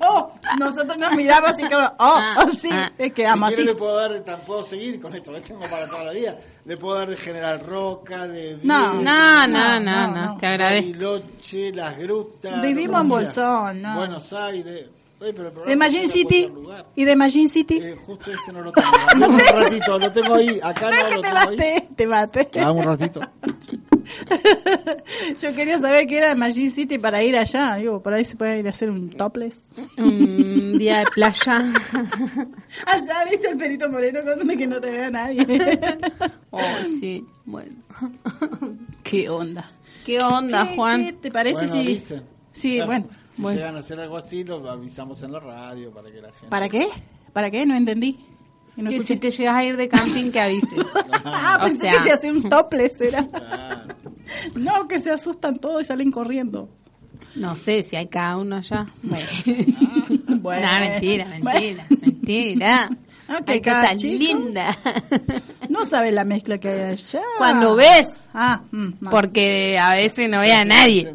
Oh, nosotros nos miramos así como, oh, Ah, sí, ah. es que amo si así. le puedo dar, tan- puedo seguir con esto, tengo para toda la vida. Le puedo dar de General Roca, de No. No, no, No, no, no, no, no. te agradezco. Bariloche, Las Grutas. Vivimos en Bolsón, no. Buenos Aires. Oye, pero De a City. ¿Y de Magin City? Eh, justo ese no lo tengo. [laughs] Un ratito, lo tengo ahí. Acá no, no, que lo te tengo ahí. te maté. Dame un ratito. [laughs] Yo quería saber qué era de Magin City para ir allá. Digo, por ahí se puede ir a hacer un topless. Un día de playa. [laughs] Allá, viste el perito moreno con que no te vea nadie. Oh, sí, bueno. ¿Qué onda? ¿Qué onda, ¿Qué- Juan? qué ¿Te parece bueno, si...? Sí, Claro, bueno. Si bueno. llegan a hacer algo así, lo avisamos en la radio para que la gente. ¿Para qué? ¿Para qué? No entendí. No Que si te llegas a ir de camping, que avises. [laughs] Ah, O pensé sea- que se hacía un topless, era. No, que se asustan todos y salen corriendo. No sé si hay cada uno allá. Bueno. [laughs] Bueno. No, mentira, mentira, mentira. Ah, que Hay cosas chico- lindas. No sabe la mezcla que hay allá. Cuando ves, Ah, mm, no. porque a veces no ve a nadie. [laughs]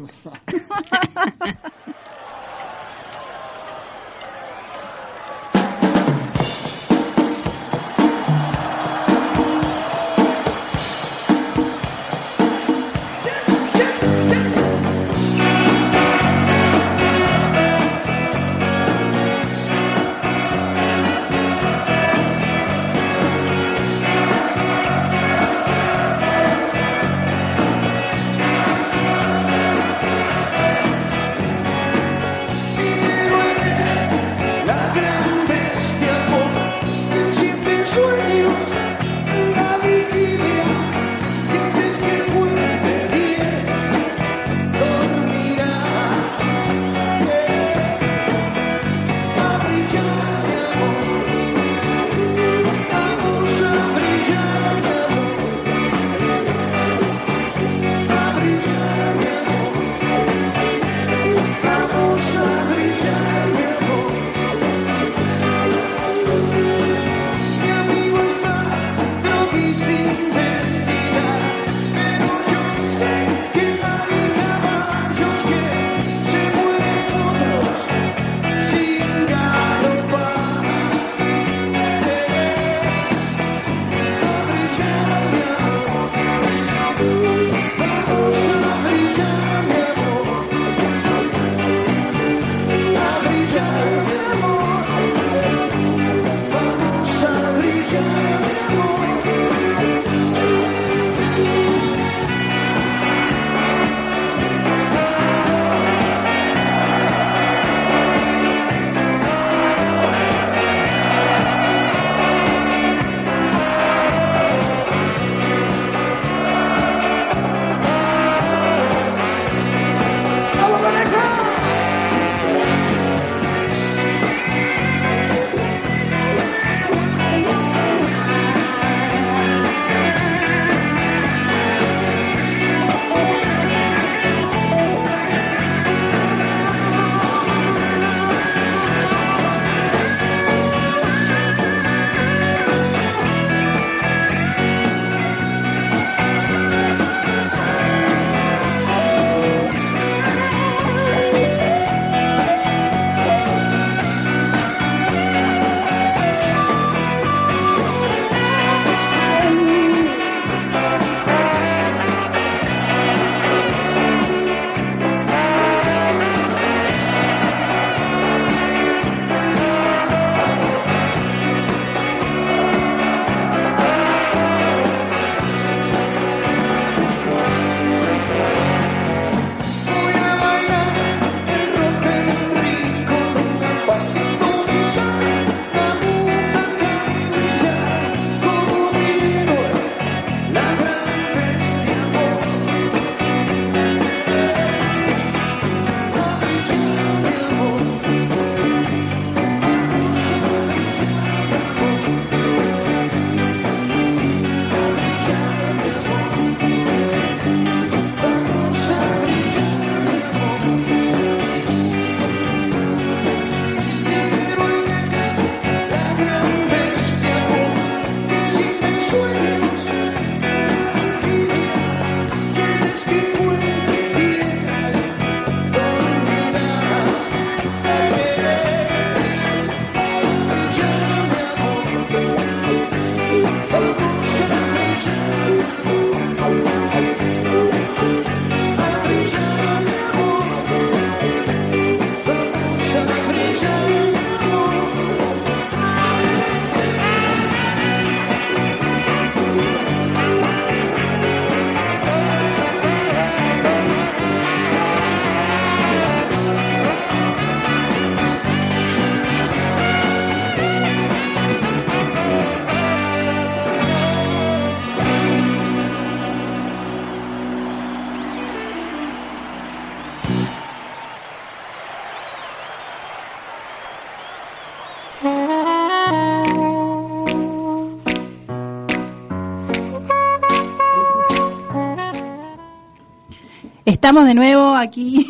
estamos de nuevo aquí.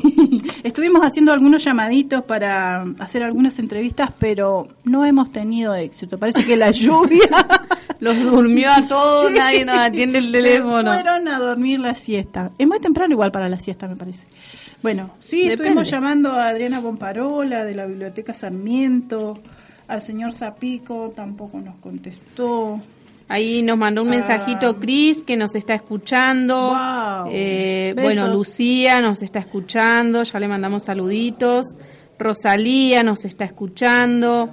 [laughs] Estuvimos haciendo algunos llamaditos para hacer algunas entrevistas, pero no hemos tenido éxito. Parece que la [laughs] lluvia [laughs] los durmió a todos, Sí. nadie nos atiende el teléfono. fueron a dormir la siesta. Es muy temprano igual para la siesta, me parece. Bueno, sí, Depende. estuvimos llamando a Adriana Pomparola de la Biblioteca Sarmiento, al señor Zapico tampoco nos contestó. Ahí nos mandó un Ah. mensajito Cris que nos está escuchando. Wow. Eh, bueno, Lucía nos está escuchando, ya le mandamos saluditos. Rosalía nos está escuchando.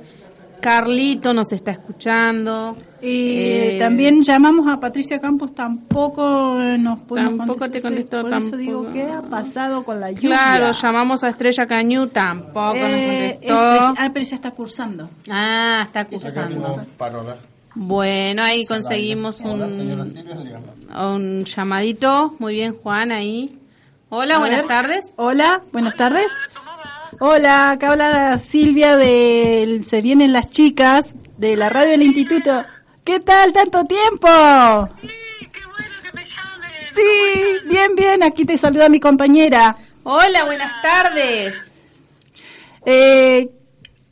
Carlito nos está escuchando. Y Eh, también llamamos a Patricia Campos, tampoco eh, nos pudo Tampoco te contestó, Por eso tampoco. digo, ¿qué ha pasado con la lluvia? Claro, llamamos a Estrella Cañú, tampoco Eh, nos contestó. Estrella- ah, pero ya está cursando. Ah, está Acá parola. Bueno, ahí conseguimos Hola, un, llamadito. Muy bien, Juan, ahí. Hola, A buenas ver. tardes. Hola, buenas tardes. Hola, acá habla Silvia de Se Vienen las Chicas, de la radio del Instituto. ¿Qué tal? ¿Tanto tiempo? Sí, bien, bien. Aquí te saluda mi compañera. Hola, buenas tardes. Eh,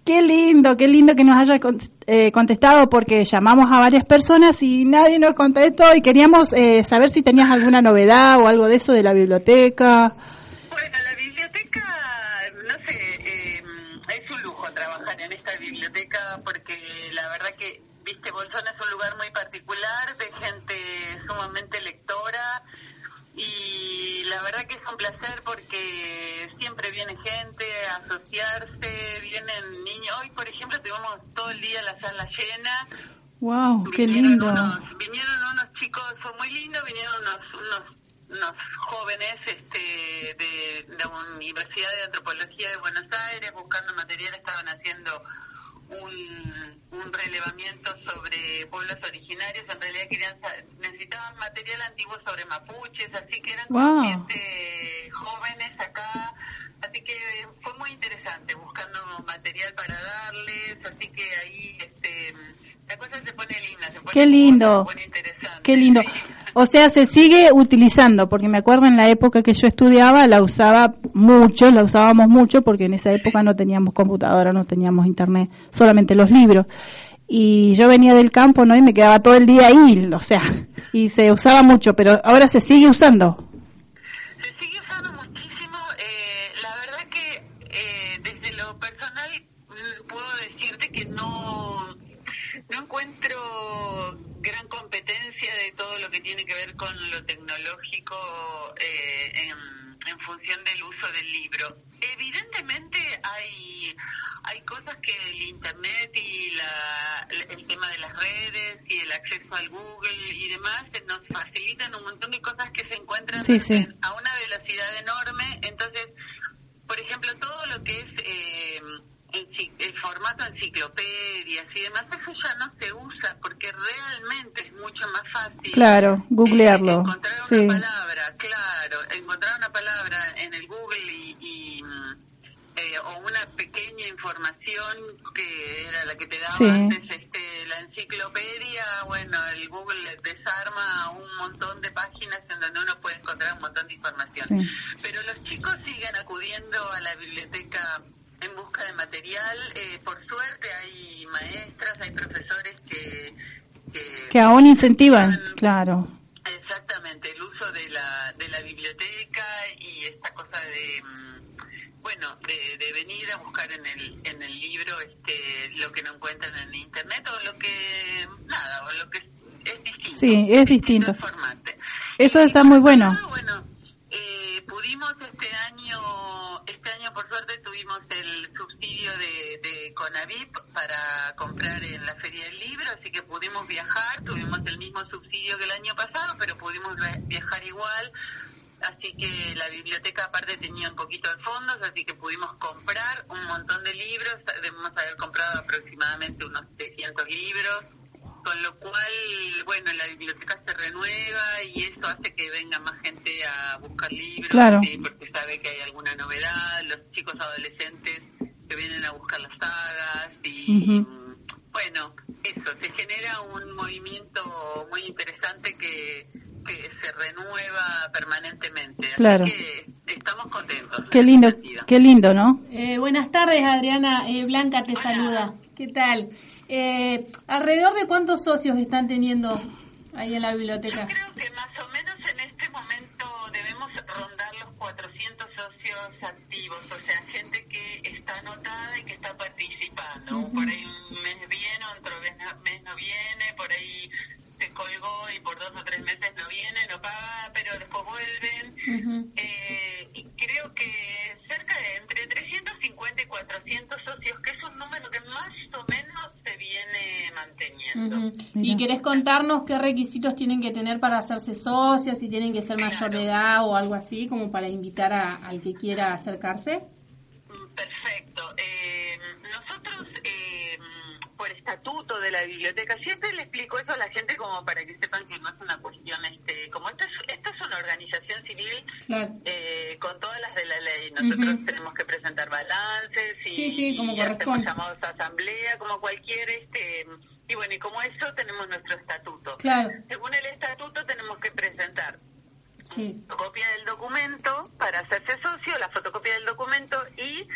qué lindo, qué lindo que nos haya eh, contestado porque llamamos a varias personas y nadie nos contestó y queríamos eh, saber si tenías alguna novedad o algo de eso de la biblioteca. Bueno, la biblioteca, no sé, eh, es un lujo trabajar en esta biblioteca porque la verdad que, viste, Bolsón es un lugar muy particular de gente sumamente lectora y la verdad que es un placer porque siempre viene gente a asociarse, vienen niños. Hoy, por ejemplo, tuvimos todo el día la sala llena. Wow, qué Vinieron lindo. unos- vinieron unos chicos, fue muy lindo, vinieron unos, unos, unos jóvenes este, de, la Universidad de Antropología de Buenos Aires buscando material, estaban haciendo un, un relevamiento sobre pueblos originarios, en realidad querían necesitaban material antiguo sobre mapuches, así que eran Wow. siete jóvenes acá, así que fue muy interesante buscando material para darles, así que ahí este, la cosa se pone linda, se pone Qué lindo. Qué lindo. O sea, se sigue utilizando, porque me acuerdo en la época que yo estudiaba, la usaba mucho, la usábamos mucho, porque en esa época no teníamos computadora, no teníamos internet, solamente los libros. Y yo venía del campo, ¿no? Y me quedaba todo el día ahí, o sea, y se usaba mucho, pero ahora se sigue usando. Se sigue usando muchísimo. eh, la verdad que eh, desde lo personal mm, puedo decirte que no, no encuentro gran competencia de todo lo que tiene que ver con lo tecnológico eh, en, en función del uso del libro. Evidentemente hay, hay cosas que el Internet y la, el tema de las redes y el acceso al Google y demás eh, nos facilitan un montón de cosas que se encuentran Sí, sí. a una velocidad enorme. Entonces, por ejemplo, todo lo que es eh, enci- el formato enciclopedias y demás, eso ya no se usa porque realmente es mucho más fácil. Claro, googlearlo. eh, encontrar una Sí. palabra, claro, encontrar una palabra en el Google y, y, eh, o una pequeña información que era la que te daba Sí. antes este, la enciclopedia, bueno, el Google desarma un montón de páginas en donde uno puede encontrar un montón de información. Sí. Pero los chicos siguen acudiendo a la biblioteca de material. eh, por suerte hay maestras, hay profesores que... que Que aún incentivan, claro. Exactamente, el uso de la, de la biblioteca y esta cosa de, mm, bueno, de, de venir a buscar en el, en el libro este, lo que no encuentran en internet o lo que, nada, o lo que es distinto. Sí, es distinto. Eso está muy bueno. Bueno, eh, pudimos este año, este año por suerte tuvimos para comprar en la Feria del Libro, así que pudimos viajar, tuvimos el mismo subsidio que el año pasado, pero pudimos viajar igual, así que la biblioteca aparte tenía un poquito de fondos, así que pudimos comprar un montón de libros, debemos haber comprado aproximadamente unos 300 libros, con lo cual, bueno, la biblioteca se renueva y eso hace que venga más gente a buscar libros, Claro. sí, porque sabe que hay alguna novedad, los chicos adolescentes que vienen a buscar las sagas y, bueno, eso, se genera un movimiento muy interesante que, que se renueva permanentemente. Así Claro. que Qué lindo, qué lindo, ¿no? Eh, buenas tardes, Adriana. Eh, Blanca te saluda. ¿Qué tal? Eh, ¿Alrededor de cuántos socios están teniendo ahí en la biblioteca? Yo creo que más o menos en este momento debemos rondar los 400 socios activos, o sea, gente que está anotada y que está participando. Por ahí un mes viene, otro mes no, viene, por ahí se colgó y por dos o tres meses no viene, no paga, pero después vuelven. Eh, y creo que cerca de entre 350 y 400 socios, que es un número que más o menos se viene ¿Y querés contarnos qué requisitos tienen que tener para hacerse socios? Si tienen que ser mayor de edad o algo así, como para invitar a- al que quiera acercarse. Perfecto. Eh, nosotros, eh, por estatuto de la biblioteca, siempre le explico eso a la gente como para que sepan que no es una cuestión, este, como esto es, esto es una organización civil Claro. eh, con todas las de la ley. Nosotros tenemos que presentar balances y, Sí, sí, como y hacemos corresponde. llamados a asamblea, como cualquier, este, y bueno, y como eso tenemos nuestro estatuto. Claro. Según el estatuto tenemos que presentar Sí. fotocopia del documento para hacerse socio, la fotocopia del documento y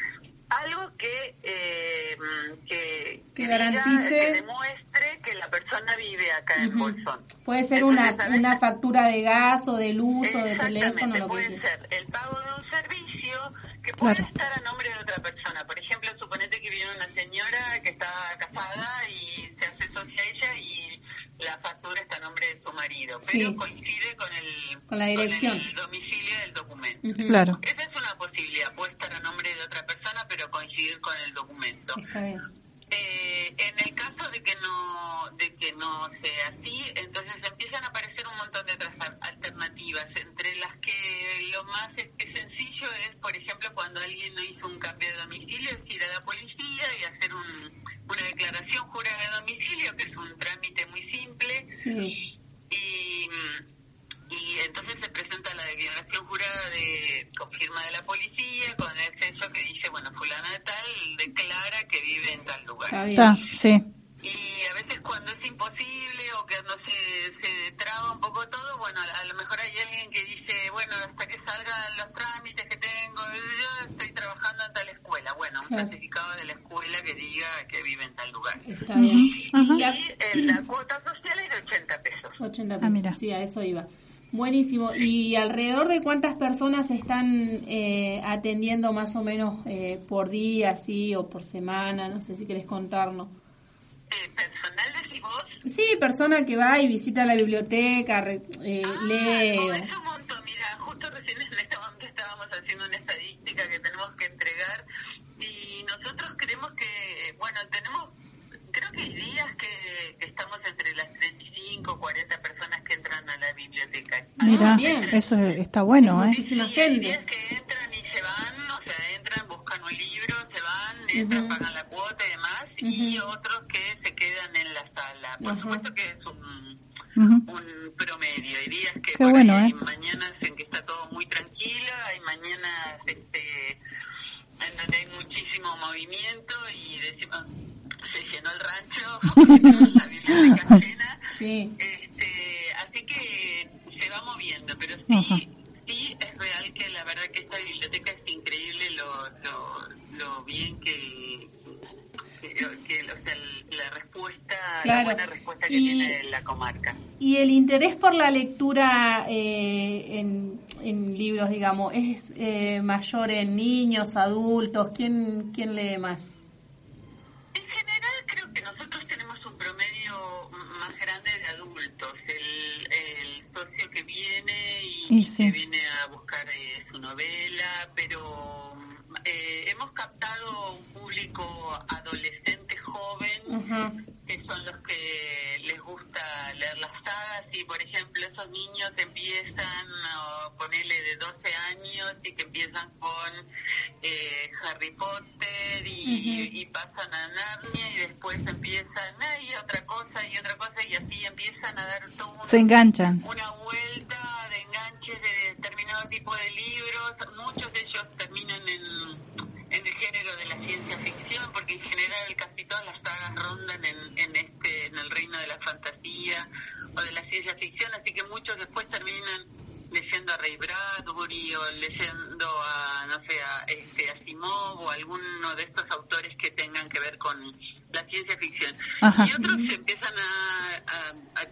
algo que eh, que, Que garantice- que demuestre que la persona vive acá en. Bolsón. Puede ser Entonces, una, ¿sabes? una factura de gas o de luz o de teléfono, lo puede ser el pago de un servicio que puede Claro. estar a nombre de otra persona. Por ejemplo, suponete que viene una señora que está casada y se hace socia a ella y la factura está a nombre de su marido, pero Sí. coincide con el, Con la dirección. el domicilio del documento. Ujú. Claro. Esa es una posibilidad, puede estar a nombre de otra persona, pero coincidir con el documento. Está bien. Eh, en el caso de que no de que no sea así, entonces empiezan a aparecer un montón de otras al- alternativas, entre las que lo más este, sencillo es, por ejemplo, cuando alguien no hizo un cambio de domicilio, es ir a la policía y hacer un, una declaración jurada de domicilio, que es un trámite muy simple, Sí. y, y entonces se presenta la declaración jurada de con firma de la policía con el sello que dice bueno fulana de tal declara que vive en tal lugar Está sí. y a veces cuando es imposible o que no se, se traba un poco todo bueno a, a lo mejor hay alguien que dice bueno hasta que salgan los trámites que tengo yo estoy trabajando en tal escuela bueno un Claro. certificado de la escuela que diga que vive en tal lugar Está bien. Y y la [clears throat] cuota social es de 80 pesos 80 Ah, pesos. mira. Sí, a eso iba. Buenísimo. ¿Y alrededor de cuántas personas están eh, atendiendo más o menos eh, por día, así, o por semana? No sé si querés contarnos. eh, personal decís vos Sí, persona que va y visita la biblioteca, re- eh, lee. Ah, o- no, es un montón. Mira, justo recién en este momento estábamos haciendo una estadística que tenemos que entregar y nosotros creemos que, bueno, tenemos, creo que hay días que, que estamos entre las 35 40 personas que entran a la biblioteca. Mira, bien. eso está bueno, ¿eh? Muchísima Y hay días gente. que entran y se van, o sea, entran, buscan un libro, se van, entran, pagan la cuota y demás, y otros que se quedan en la sala. Por supuesto que es un un promedio. Hay días que Qué bueno, ahí hay ¿eh? mañanas en que está todo muy tranquilo, hay mañanas en donde hay muchísimo movimiento y decimos, se llenó el rancho, [laughs] la biblioteca llena. Sí. Este, así que se va moviendo, pero Ajá. sí, sí es real que la verdad que esta biblioteca es increíble lo, lo, lo bien que, que, que, o sea, la respuesta, Claro. la buena respuesta que Y- tiene la comarca. ¿Y el interés por la lectura eh, en, en libros, digamos, es eh, mayor en niños, adultos? ¿Quién, quién lee más? En general creo que nosotros tenemos un promedio más grande de adultos. El, el socio que viene y, Y sí. que viene a buscar eh, su novela, pero eh, hemos captado un público adolescente joven que son los por ejemplo esos niños empiezan a ponerle de 12 años y que empiezan con eh, Harry Potter y, y pasan a Narnia y después empiezan y otra cosa y otra cosa y así empiezan a dar todo un- Se enganchan. una vuelta de enganches de determinado tipo de libros. Muchos de ellos terminan en, en el género de la ciencia ficción, porque en general casi todas las sagas rondan en, en este en el reino de la fantasía o de la ciencia ficción, así que muchos después terminan leyendo a Ray Bradbury o leyendo a, no sé, a, este, Asimov o alguno de estos autores que tengan que ver con la ciencia ficción. Ajá. Y otros se empiezan a, a,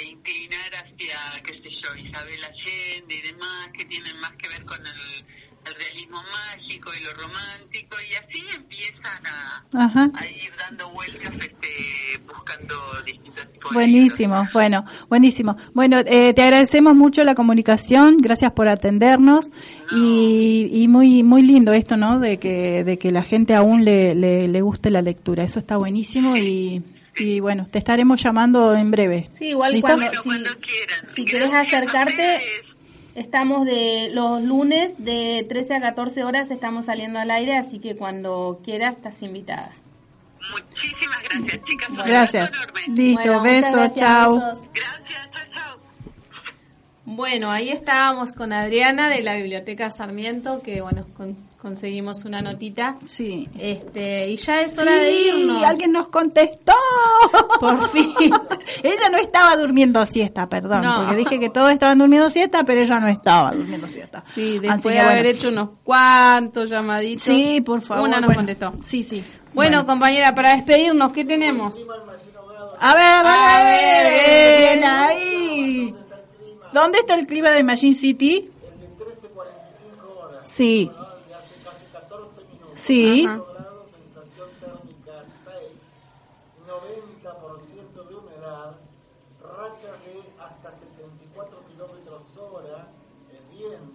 inclinar hacia, qué sé yo, Isabel Allende y demás, que tienen más que ver con el, el realismo mágico y lo romántico, y así empiezan a, a ir dando vueltas este, buscando distintos Buenísimo, bueno, buenísimo. Bueno, eh, te agradecemos mucho la comunicación, gracias por atendernos y, y muy muy lindo esto, ¿no? De que de que la gente aún le, le, le guste la lectura, eso está buenísimo y, y bueno, te estaremos llamando en breve. Sí, igual ¿Listo? cuando, si, si querés acercarte, estamos de los lunes de 13 a 14 horas, estamos saliendo al aire, así que cuando quieras estás invitada. Muchísimas gracias, chicas. Gracias. Listo, Bueno, besos, gracias, chao. Bueno, ahí estábamos con Adriana de la Biblioteca Sarmiento, que bueno, con- conseguimos una notita. Sí. Este, y ya es hora de irnos. alguien nos contestó. Por [laughs] fin. ella no estaba durmiendo siesta, perdón, No. porque dije que todos estaban durmiendo siesta, pero ella no estaba durmiendo siesta. Sí, Así después que, de haber bueno. hecho unos cuantos llamaditos. Sí, por favor. Una nos bueno. contestó. Sí, sí. Bueno, compañera, para despedirnos, ¿qué tenemos? A ver, a A ver, ver. bien ahí. ¿Dónde está el clima de Machine City? Sí. Sí. Ajá.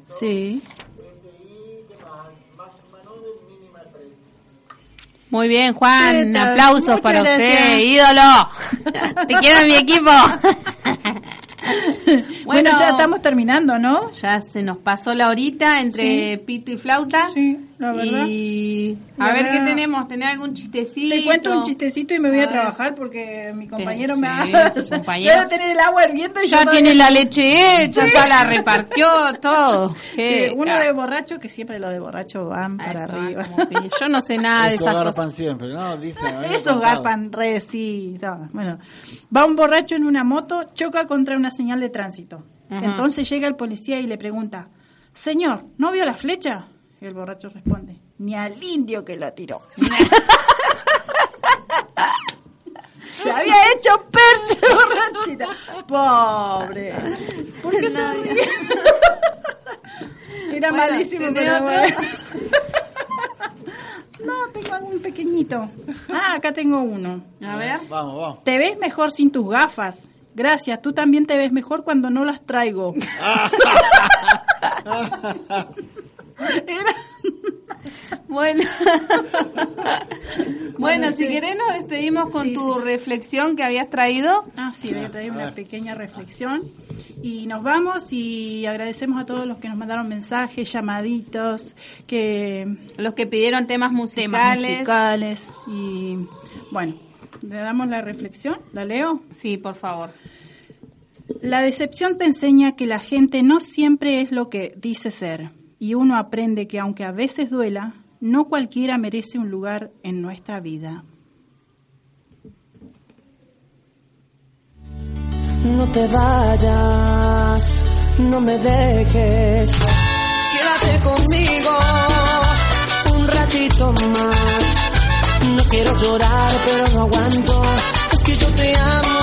Sí. Muy bien, Juan, aplausos para gracias. usted, ídolo. [laughs] Te quiero en mi equipo. [laughs] [laughs] Bueno, ya estamos terminando, ¿no? Ya se nos pasó la horita entre pito y flauta. Sí, la verdad. Y a La ver qué tenemos, ¿tenés algún chistecito? Te cuento un chistecito y me voy a, A trabajar porque mi compañero Sí, me [laughs] compañero. Debe tener el agua hirviendo y yo Ya todavía- tiene la leche hecha, Sí. ya la repartió, todo. [laughs] Sí, uno de borracho, que siempre los de borracho van para van arriba. [laughs] Yo no sé nada de Eso esas garpan cosas. siempre, ¿no? Dicen, a Esos garpan re, sí. no, Bueno, va un borracho en una moto, choca contra una señal de tránsito. Ajá. Entonces llega el policía y le pregunta, señor, ¿no vio la flecha? Y el borracho responde, ni al indio que la tiró. [laughs] Se había hecho percha borrachita. Pobre. ¿Por qué se ríe? Era Bueno, malísimo, ¿tenés pero otro? bueno. [laughs] No, tengo algún pequeñito. Ah, acá tengo uno. A ver. Vamos, vamos. Te ves mejor sin tus gafas. Gracias, tú también te ves mejor cuando no las traigo. [laughs] Bueno, bueno, Bueno, si sí. querés nos despedimos con Sí, tu sí. reflexión que habías traído. Ah, sí, voy a traer una pequeña reflexión. Y nos vamos y agradecemos a todos los que nos mandaron mensajes, llamaditos, que Los que pidieron temas temas musicales. musicales. Y bueno, le damos la reflexión, ¿la leo? Sí, por favor. La decepción te enseña que la gente no siempre es lo que dice ser. Y uno aprende que aunque a veces duela, no cualquiera merece un lugar en nuestra vida. No te vayas, no me dejes. Quédate conmigo un ratito más. No quiero llorar, pero no aguanto. Es que yo te amo